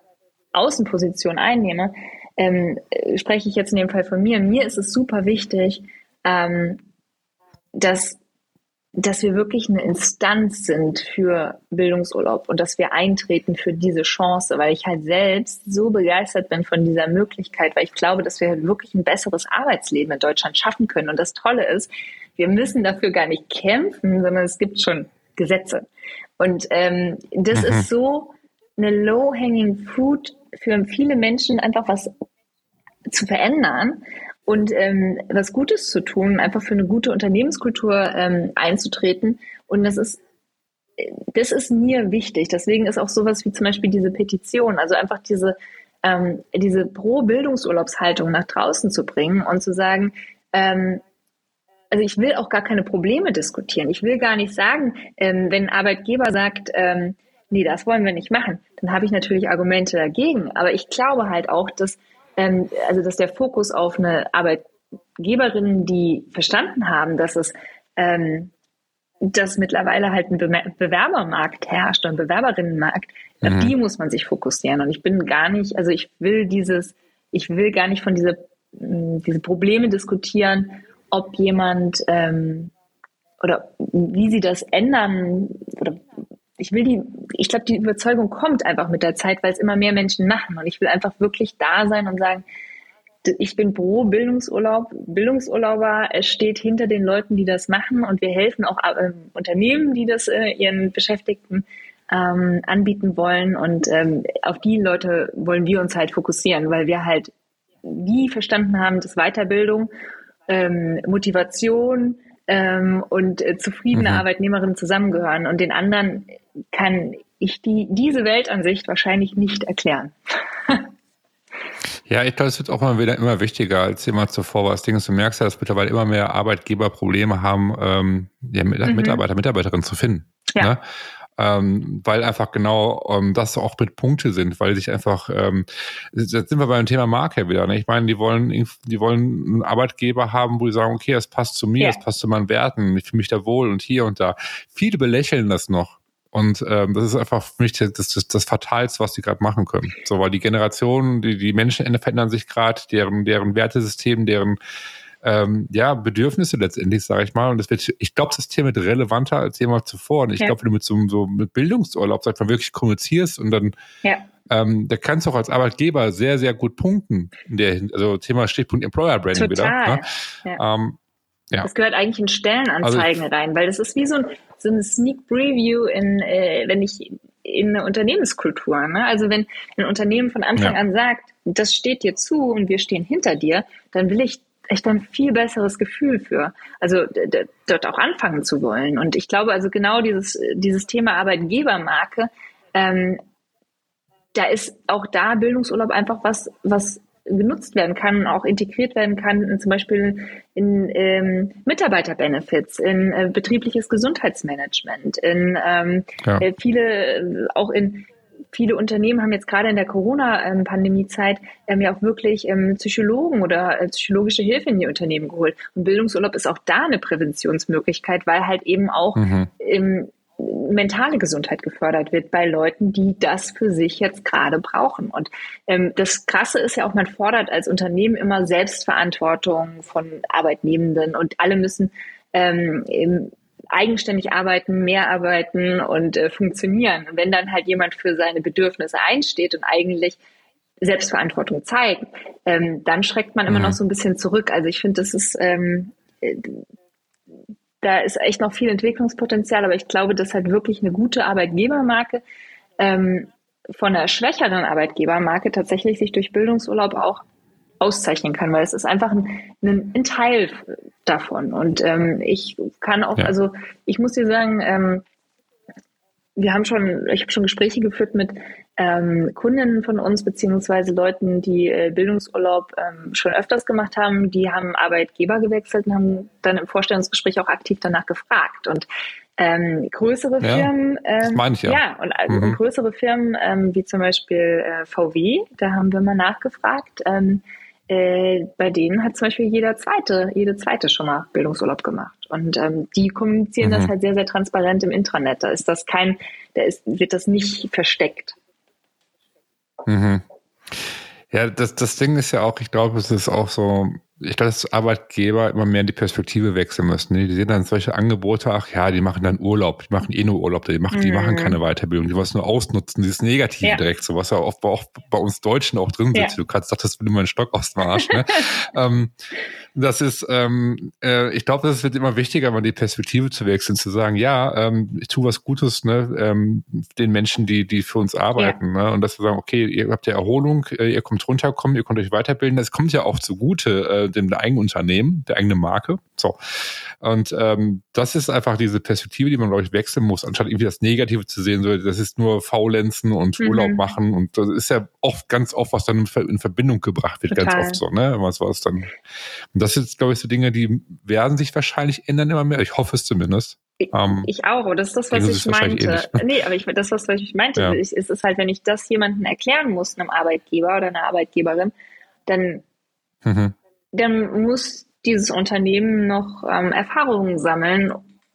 Außenposition einnehme, ähm, spreche ich jetzt in dem Fall von mir. Mir ist es super wichtig, ähm, dass, dass wir wirklich eine Instanz sind für Bildungsurlaub und dass wir eintreten für diese Chance, weil ich halt selbst so begeistert bin von dieser Möglichkeit, weil ich glaube, dass wir wirklich ein besseres Arbeitsleben in Deutschland schaffen können. Und das Tolle ist, wir müssen dafür gar nicht kämpfen, sondern es gibt schon Gesetze. Und ähm, das mhm. ist so eine low-hanging fruit für viele Menschen einfach was zu verändern und ähm, was Gutes zu tun, einfach für eine gute Unternehmenskultur ähm, einzutreten. Und das ist das ist mir wichtig. Deswegen ist auch sowas wie zum Beispiel diese Petition, also einfach diese ähm, diese Pro-Bildungsurlaubshaltung nach draußen zu bringen und zu sagen, ähm, also ich will auch gar keine Probleme diskutieren. Ich will gar nicht sagen, ähm, wenn ein Arbeitgeber sagt, ähm, nee, das wollen wir nicht machen, dann habe ich natürlich Argumente dagegen. Aber ich glaube halt auch, dass, ähm, also dass der Fokus auf eine Arbeitgeberin, die verstanden haben, dass es ähm, dass mittlerweile halt ein Be Bewerbermarkt herrscht und Bewerberinnenmarkt, mhm. auf die muss man sich fokussieren. Und ich bin gar nicht, also ich will dieses, ich will gar nicht von diese, diese Probleme diskutieren, ob jemand ähm, oder wie sie das ändern oder ich will die, ich glaube, die Überzeugung kommt einfach mit der Zeit, weil es immer mehr Menschen machen. Und ich will einfach wirklich da sein und sagen, ich bin pro Bildungsurlaub, Bildungsurlauber, steht hinter den Leuten, die das machen. Und wir helfen auch äh, Unternehmen, die das äh, ihren Beschäftigten ähm, anbieten wollen. Und ähm, auf die Leute wollen wir uns halt fokussieren, weil wir halt wie verstanden haben, dass Weiterbildung, ähm, Motivation ähm, und äh, zufriedene mhm. Arbeitnehmerinnen zusammengehören und den anderen kann ich die, diese Weltansicht wahrscheinlich nicht erklären. Ja, ich glaube, es wird auch mal wieder immer wichtiger als jemals zuvor war. Das Ding ist, du merkst ja, dass mittlerweile immer mehr Arbeitgeber Probleme haben, ähm, ja, mhm. Mitarbeiter, Mitarbeiterinnen zu finden. Ja. Ne? Ähm, weil einfach genau ähm, das auch mit Punkte sind, weil sich einfach, ähm, jetzt sind wir beim Thema Marke wieder. Ne? Ich meine, die wollen, die wollen einen Arbeitgeber haben, wo die sagen, okay, das passt zu mir, ja. das passt zu meinen Werten, ich fühle mich da wohl und hier und da. Viele belächeln das noch. Und ähm, das ist einfach für mich das, das, das Fatalste, was die gerade machen können. So, weil die Generationen, die, die Menschen verändern sich gerade, deren, deren Wertesystem, deren ähm, ja, Bedürfnisse letztendlich, sage ich mal. Und das wird, ich glaube, das Thema wird relevanter als jemals zuvor. Und ich ja. glaube, wenn du mit so, so mit Bildungsurlaub, sag mal, wirklich kommunizierst und dann ja. ähm, da kannst du auch als Arbeitgeber sehr, sehr gut punkten. In der, also Thema Stichpunkt Employer Branding Total. wieder. Ne? Ja. Ähm, ja. Das gehört eigentlich in Stellenanzeigen also, rein, weil das ist wie so, ein, so eine Sneak Preview in, äh, wenn ich in eine Unternehmenskultur. Ne? Also wenn ein Unternehmen von Anfang ja. an sagt, das steht dir zu und wir stehen hinter dir, dann will ich echt ein viel besseres Gefühl für. Also dort auch anfangen zu wollen. Und ich glaube also genau dieses, dieses Thema Arbeitgebermarke, ähm, da ist auch da Bildungsurlaub einfach was, was genutzt werden kann, auch integriert werden kann, zum Beispiel in ähm, Mitarbeiterbenefits, in äh, betriebliches Gesundheitsmanagement, in ähm, ja. Äh, viele, auch in viele Unternehmen haben jetzt gerade in der Corona-Pandemie-Zeit ja auch wirklich ähm, Psychologen oder äh, psychologische Hilfe in die Unternehmen geholt. Und Bildungsurlaub ist auch da eine Präventionsmöglichkeit, weil halt eben auch mhm. im mentale Gesundheit gefördert wird bei Leuten, die das für sich jetzt gerade brauchen. Und ähm, das Krasse ist ja auch, man fordert als Unternehmen immer Selbstverantwortung von Arbeitnehmenden und alle müssen ähm, eigenständig arbeiten, mehr arbeiten und äh, funktionieren. Und wenn dann halt jemand für seine Bedürfnisse einsteht und eigentlich Selbstverantwortung zeigt, ähm, dann schreckt man immer mhm. noch so ein bisschen zurück. Also ich finde, das ist ähm, äh, da ist echt noch viel Entwicklungspotenzial, aber ich glaube, dass halt wirklich eine gute Arbeitgebermarke ähm, von einer schwächeren Arbeitgebermarke tatsächlich sich durch Bildungsurlaub auch auszeichnen kann, weil es ist einfach ein, ein, ein Teil davon. Und ähm, ich kann auch, ja. also ich muss dir sagen, ähm, wir haben schon, ich habe schon Gespräche geführt mit ähm, Kundinnen von uns, beziehungsweise Leuten, die äh, Bildungsurlaub ähm, schon öfters gemacht haben, die haben Arbeitgeber gewechselt und haben dann im Vorstellungsgespräch auch aktiv danach gefragt. Und ähm, größere ja, Firmen, ähm, ich ja. ja, und also mhm. größere Firmen ähm, wie zum Beispiel äh, VW, da haben wir mal nachgefragt. Ähm, äh, bei denen hat zum Beispiel jeder zweite, jede zweite schon mal Bildungsurlaub gemacht. Und ähm, die kommunizieren mhm. das halt sehr, sehr transparent im Intranet. Da ist das kein, da ist, wird das nicht versteckt. Mhm. Ja, das, das Ding ist ja auch, ich glaube, es ist auch so, ich glaube, dass Arbeitgeber immer mehr in die Perspektive wechseln müssen. Die sehen dann solche Angebote, ach ja, die machen dann Urlaub, die machen eh nur Urlaub, die machen, die machen mhm. keine Weiterbildung, die wollen es nur ausnutzen, dieses Negative ja. direkt, so was ja oft auch bei uns Deutschen auch drin sitzt. Ja. Du kannst doch das will immer einen Stock aus dem Arsch. Ne? ähm, das ist, ähm, äh, ich glaube, es wird immer wichtiger, mal die Perspektive zu wechseln, zu sagen, ja, ähm, ich tue was Gutes, ne, ähm, den Menschen, die, die für uns arbeiten, ja. ne, und dass wir sagen, okay, ihr habt ja Erholung, äh, ihr kommt runterkommen, ihr könnt euch weiterbilden, das kommt ja auch zugute äh, dem eigenen Unternehmen, der eigenen Marke, so. Und ähm, das ist einfach diese Perspektive, die man, glaube ich, wechseln muss, anstatt irgendwie das Negative zu sehen, so, das ist nur Faulenzen und mhm. Urlaub machen und das ist ja oft, ganz oft, was dann in Verbindung gebracht wird, Total. ganz oft so, ne, was war es dann, und das ist, glaube ich, so Dinge, die werden sich wahrscheinlich ändern immer mehr. Ich hoffe es zumindest. Ich, ähm, ich auch, und das ist das, was ich meinte. Nee, aber ich, das, was ich meinte, ja. ist es halt, wenn ich das jemandem erklären muss, einem Arbeitgeber oder einer Arbeitgeberin, dann, mhm. dann muss dieses Unternehmen noch ähm, Erfahrungen sammeln,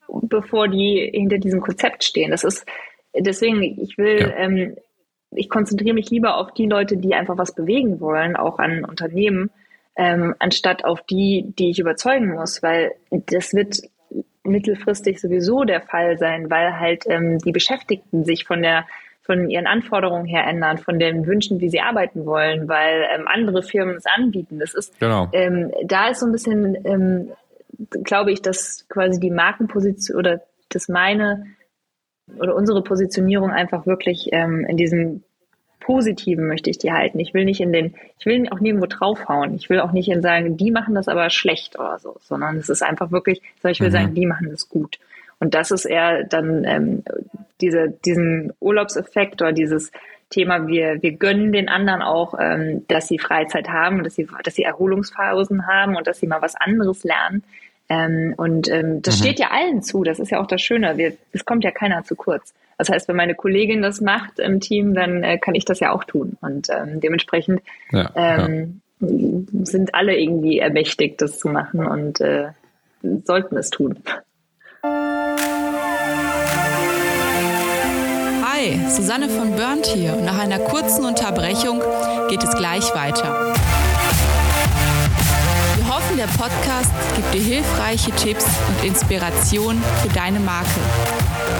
bevor die hinter diesem Konzept stehen. Das ist deswegen, ich will, ja. ähm, ich konzentriere mich lieber auf die Leute, die einfach was bewegen wollen, auch an Unternehmen, ähm, anstatt auf die, die ich überzeugen muss, weil das wird mittelfristig sowieso der Fall sein, weil halt ähm, die Beschäftigten sich von der von ihren Anforderungen her ändern, von den Wünschen, wie sie arbeiten wollen, weil ähm, andere Firmen es anbieten. Das ist genau. ähm, da ist so ein bisschen, ähm, glaube ich, dass quasi die Markenposition oder das meine oder unsere Positionierung einfach wirklich ähm, in diesem Positiven möchte ich die halten. Ich will nicht in den, ich will auch nirgendwo draufhauen. Ich will auch nicht in sagen, die machen das aber schlecht oder so, sondern es ist einfach wirklich, so ich will mhm. sagen, die machen das gut. Und das ist eher dann ähm, diese, diesen Urlaubseffekt oder dieses Thema, wir, wir gönnen den anderen auch, ähm, dass sie Freizeit haben, dass sie, dass sie Erholungsphasen haben und dass sie mal was anderes lernen. Ähm, und ähm, das mhm. steht ja allen zu, das ist ja auch das Schöne. Wir, es kommt ja keiner zu kurz. Das heißt, wenn meine Kollegin das macht im Team, dann äh, kann ich das ja auch tun. Und ähm, dementsprechend ja, ähm, ja. sind alle irgendwie ermächtigt, das zu machen und äh, sollten es tun. Hi, Susanne von Burnt hier. Nach einer kurzen Unterbrechung geht es gleich weiter hoffen, der Podcast gibt dir hilfreiche Tipps und Inspiration für deine Marke.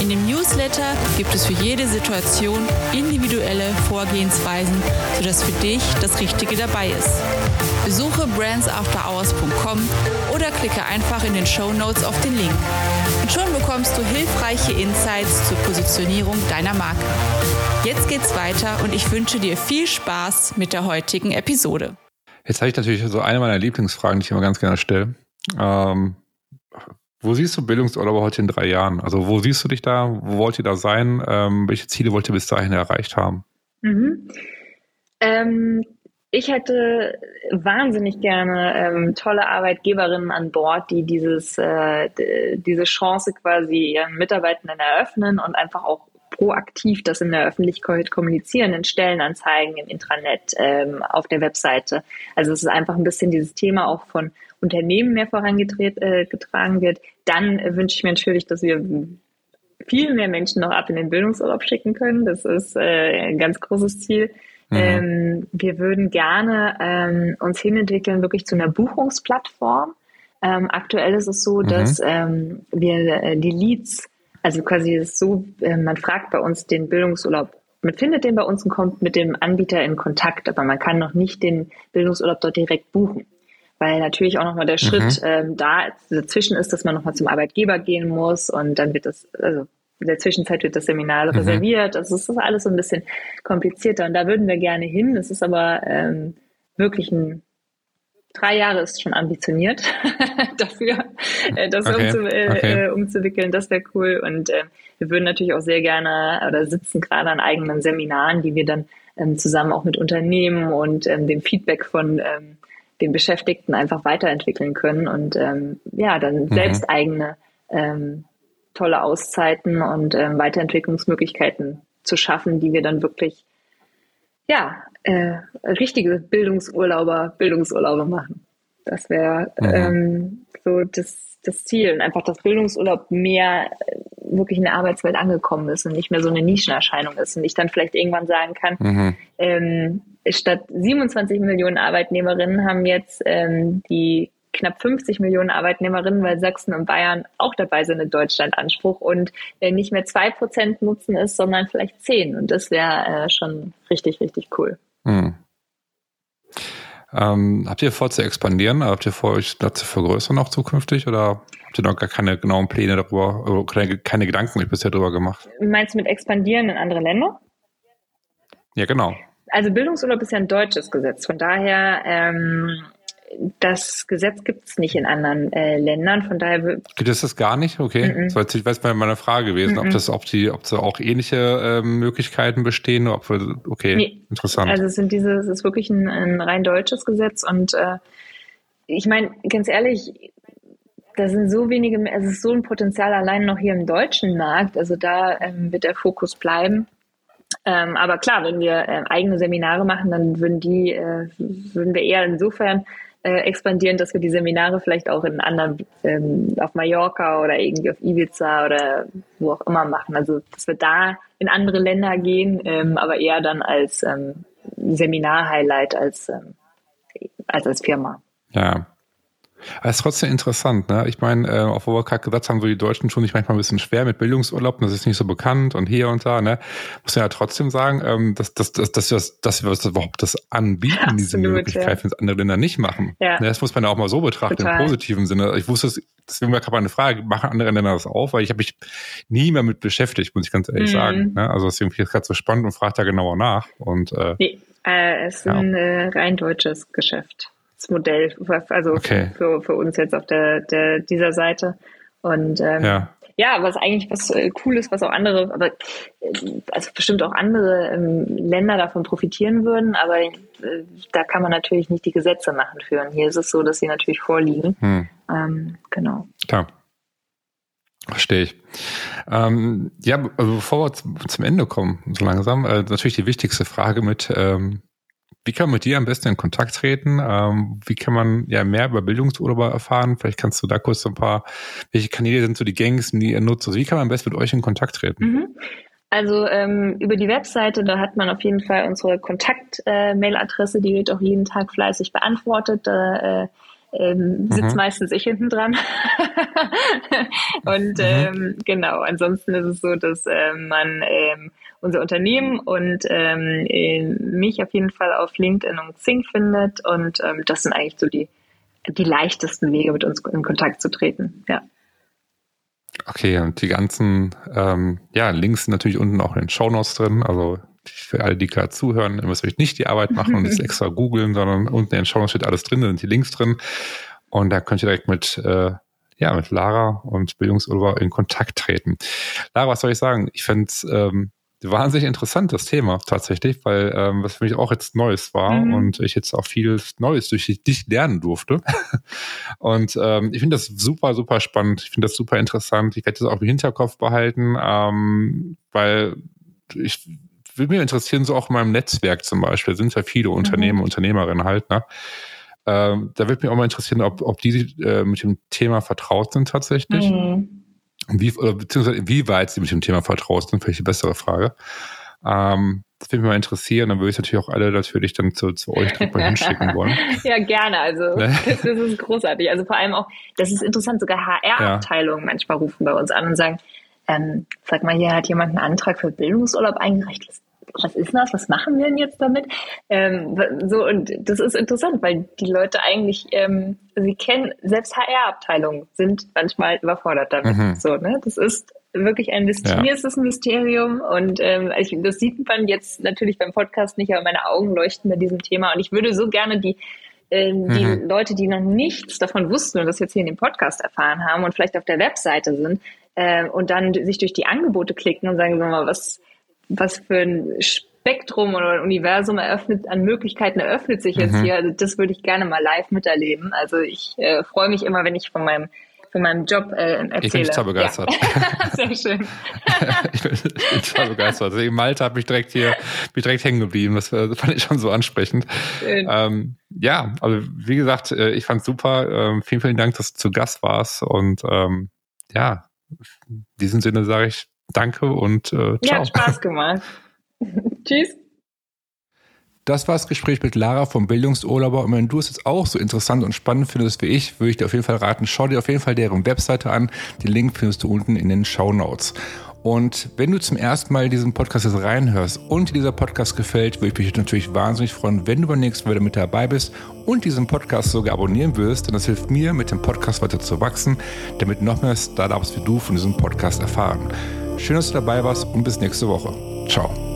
In dem Newsletter gibt es für jede Situation individuelle Vorgehensweisen, sodass für dich das Richtige dabei ist. Besuche brandsafterhours.com oder klicke einfach in den Show Notes auf den Link. Und schon bekommst du hilfreiche Insights zur Positionierung deiner Marke. Jetzt geht's weiter und ich wünsche dir viel Spaß mit der heutigen Episode. Jetzt habe ich natürlich so eine meiner Lieblingsfragen, die ich immer ganz gerne stelle. Ähm, wo siehst du Bildungsurlaub heute in drei Jahren? Also wo siehst du dich da? Wo wollt ihr da sein? Ähm, welche Ziele wollt ihr bis dahin erreicht haben? Mhm. Ähm, ich hätte wahnsinnig gerne ähm, tolle Arbeitgeberinnen an Bord, die dieses, äh, diese Chance quasi ihren Mitarbeitenden eröffnen und einfach auch proaktiv das in der Öffentlichkeit kommunizieren, in Stellenanzeigen, im Intranet, ähm, auf der Webseite. Also es ist einfach ein bisschen dieses Thema auch von Unternehmen mehr vorangetragen äh, wird, dann wünsche ich mir natürlich, dass wir viel mehr Menschen noch ab in den Bildungsurlaub schicken können. Das ist äh, ein ganz großes Ziel. Mhm. Ähm, wir würden gerne ähm, uns hinentwickeln wirklich zu einer Buchungsplattform. Ähm, aktuell ist es so, mhm. dass ähm, wir äh, die Leads, also quasi ist so, äh, man fragt bei uns den Bildungsurlaub, man findet den bei uns und kommt mit dem Anbieter in Kontakt, aber man kann noch nicht den Bildungsurlaub dort direkt buchen. Weil natürlich auch nochmal der mhm. Schritt ähm, da dazwischen ist, dass man nochmal zum Arbeitgeber gehen muss und dann wird das, also in der Zwischenzeit wird das Seminar mhm. reserviert. Also es ist alles so ein bisschen komplizierter und da würden wir gerne hin. Es ist aber ähm, wirklich ein drei Jahre ist schon ambitioniert dafür, äh, das okay. umzu, äh, okay. äh, umzuwickeln. Das wäre cool. Und äh, wir würden natürlich auch sehr gerne oder sitzen gerade an eigenen Seminaren, die wir dann ähm, zusammen auch mit Unternehmen und ähm, dem Feedback von ähm, den Beschäftigten einfach weiterentwickeln können und ähm, ja, dann mhm. selbst eigene ähm, tolle Auszeiten und ähm, Weiterentwicklungsmöglichkeiten zu schaffen, die wir dann wirklich ja, äh, richtige Bildungsurlauber, Bildungsurlaube machen. Das wäre mhm. ähm, so das, das Ziel. Und einfach, dass Bildungsurlaub mehr äh, wirklich in der Arbeitswelt angekommen ist und nicht mehr so eine Nischenerscheinung ist. Und ich dann vielleicht irgendwann sagen kann, mhm. ähm, statt 27 Millionen Arbeitnehmerinnen haben jetzt ähm, die knapp 50 Millionen Arbeitnehmerinnen, weil Sachsen und Bayern auch dabei sind in Deutschland-Anspruch und äh, nicht mehr zwei Prozent Nutzen ist, sondern vielleicht zehn. Und das wäre äh, schon richtig, richtig cool. Hm. Ähm, habt ihr vor zu expandieren? Habt ihr vor, euch da zu vergrößern auch zukünftig oder habt ihr noch gar keine genauen Pläne darüber, keine, keine Gedanken euch bisher darüber gemacht? Meinst du mit expandieren in andere Länder? Ja, genau. Also Bildungsurlaub ist ja ein deutsches Gesetz. Von daher ähm, das Gesetz gibt es nicht in anderen äh, Ländern, von daher gibt es das gar nicht. Okay, mm -mm. das wäre meine Frage gewesen, mm ob das, ob die, ob so auch ähnliche äh, Möglichkeiten bestehen. Ob wir, okay, nee. interessant. Also es sind diese, es ist wirklich ein, ein rein deutsches Gesetz und äh, ich meine, ganz ehrlich, da sind so wenige, es ist so ein Potenzial allein noch hier im deutschen Markt. Also da ähm, wird der Fokus bleiben. Ähm, aber klar, wenn wir äh, eigene Seminare machen, dann würden die, äh, würden wir eher insofern äh, expandieren, dass wir die Seminare vielleicht auch in anderen, ähm, auf Mallorca oder irgendwie auf Ibiza oder wo auch immer machen. Also, dass wir da in andere Länder gehen, ähm, aber eher dann als ähm, Seminar-Highlight als, ähm, als als Firma. Ja, aber ist trotzdem interessant, ne? Ich meine, äh, auf Overcut gesagt haben so die Deutschen schon sich manchmal ein bisschen schwer mit Bildungsurlaub, das ist nicht so bekannt und hier und da, ne? Muss ja trotzdem sagen, ähm, dass, dass, dass, dass, dass, dass wir das überhaupt das anbieten, Absolut, diese Möglichkeit, ja. wenn es andere Länder nicht machen. Ja. Ne? Das muss man ja auch mal so betrachten, Total. im positiven Sinne. Ich wusste es, deswegen war gerade eine Frage, machen andere Länder das auch? Weil ich habe mich nie mehr mit beschäftigt, muss ich ganz ehrlich mhm. sagen. Ne? Also deswegen finde ich gerade so spannend und frage da genauer nach. Und, äh, nee, äh, es ist ja. ein äh, rein deutsches Geschäft. Modell, also okay. für, für uns jetzt auf der, der dieser Seite. Und ähm, ja. ja, was eigentlich was äh, cool ist, was auch andere, aber äh, also bestimmt auch andere ähm, Länder davon profitieren würden, aber äh, da kann man natürlich nicht die Gesetze machen für. Und hier ist es so, dass sie natürlich vorliegen. Hm. Ähm, genau. Klar. Verstehe ich. Ähm, ja, also bevor wir zum Ende kommen, so langsam, äh, natürlich die wichtigste Frage mit, ähm, wie kann man mit dir am besten in Kontakt treten? Ähm, wie kann man ja mehr über Bildungsurlauber erfahren? Vielleicht kannst du da kurz so ein paar, welche Kanäle sind so die gängigsten, die ihr nutzt? Also wie kann man am besten mit euch in Kontakt treten? Mhm. Also ähm, über die Webseite, da hat man auf jeden Fall unsere Kontakt-Mail-Adresse, äh, die wird auch jeden Tag fleißig beantwortet. Da äh, ähm, sitzt mhm. meistens ich hinten dran. und mhm. ähm, genau, ansonsten ist es so, dass äh, man ähm, unser Unternehmen und ähm, mich auf jeden Fall auf LinkedIn und Xing findet. Und ähm, das sind eigentlich so die, die leichtesten Wege, mit uns in Kontakt zu treten. Ja. Okay, und die ganzen ähm, ja, Links sind natürlich unten auch in den Show Notes drin. Also für alle, die gerade zuhören, ihr müsst euch nicht die Arbeit machen und das extra googeln, sondern unten in den Show Notes steht alles drin, da sind die Links drin. Und da könnt ihr direkt mit äh, ja, mit Lara und Bildungsurlaub in Kontakt treten. Lara, was soll ich sagen? Ich fände es ähm, wahnsinnig interessant, das Thema tatsächlich, weil ähm, was für mich auch jetzt Neues war mhm. und ich jetzt auch viel Neues durch dich lernen durfte. und ähm, ich finde das super, super spannend. Ich finde das super interessant. Ich werde das auch im Hinterkopf behalten, ähm, weil ich würde mich interessieren, so auch in meinem Netzwerk zum Beispiel, sind ja viele Unternehmen, mhm. Unternehmerinnen halt, ne? Ähm, da würde mich auch mal interessieren, ob, ob die äh, mit dem Thema vertraut sind tatsächlich. Mhm. Wie, oder beziehungsweise wie weit sie mit dem Thema vertraut sind, vielleicht die bessere Frage. Ähm, das würde mich mal interessieren. Dann würde ich natürlich auch alle natürlich dann zu, zu euch mal hinschicken wollen. ja, gerne. Also ne? das, das, ist großartig. Also vor allem auch, das ist interessant, sogar HR-Abteilungen ja. manchmal rufen bei uns an und sagen, ähm, sag mal, hier hat jemand einen Antrag für Bildungsurlaub eingereicht. Was, ist das? Was machen wir denn jetzt damit? Ähm, so, und das ist interessant, weil die Leute eigentlich, ähm, sie kennen, selbst HR-Abteilungen sind manchmal überfordert damit. Mhm. So, ne? Das ist wirklich ein Mysterium, ja. ist ein Mysterium und ähm, ich, das sieht man jetzt natürlich beim Podcast nicht, aber meine Augen leuchten bei diesem Thema und ich würde so gerne die äh, die mhm. Leute, die noch nichts davon wussten und das jetzt hier in dem Podcast erfahren haben und vielleicht auf der Webseite sind äh, und dann sich durch die Angebote klicken und sagen, sag mal, was was für ein Spektrum oder ein Universum eröffnet, an Möglichkeiten eröffnet sich jetzt mhm. hier. Also das würde ich gerne mal live miterleben. Also ich äh, freue mich immer, wenn ich von meinem von meinem Job äh, erzähle. Ich bin total begeistert. Ja. Sehr schön. ich, bin, total begeistert. Also in Malta habe ich direkt hier, bin direkt hängen geblieben. Das fand ich schon so ansprechend. Ähm, ja, also wie gesagt, äh, ich fand super. Ähm, vielen, vielen Dank, dass du zu Gast warst. Und ähm, ja, in diesem Sinne sage ich Danke und äh, ciao. Ja, hat Spaß gemacht. Tschüss. Das war das Gespräch mit Lara vom Bildungsurlauber. Und wenn du es jetzt auch so interessant und spannend findest wie ich, würde ich dir auf jeden Fall raten, schau dir auf jeden Fall deren Webseite an. Den Link findest du unten in den Show Notes. Und wenn du zum ersten Mal diesen Podcast jetzt reinhörst und dir dieser Podcast gefällt, würde ich mich natürlich wahnsinnig freuen, wenn du beim nächsten Mal mit dabei bist und diesen Podcast sogar abonnieren wirst, denn das hilft mir, mit dem Podcast weiter zu wachsen, damit noch mehr Startups wie du von diesem Podcast erfahren. Schön, dass du dabei warst und bis nächste Woche. Ciao.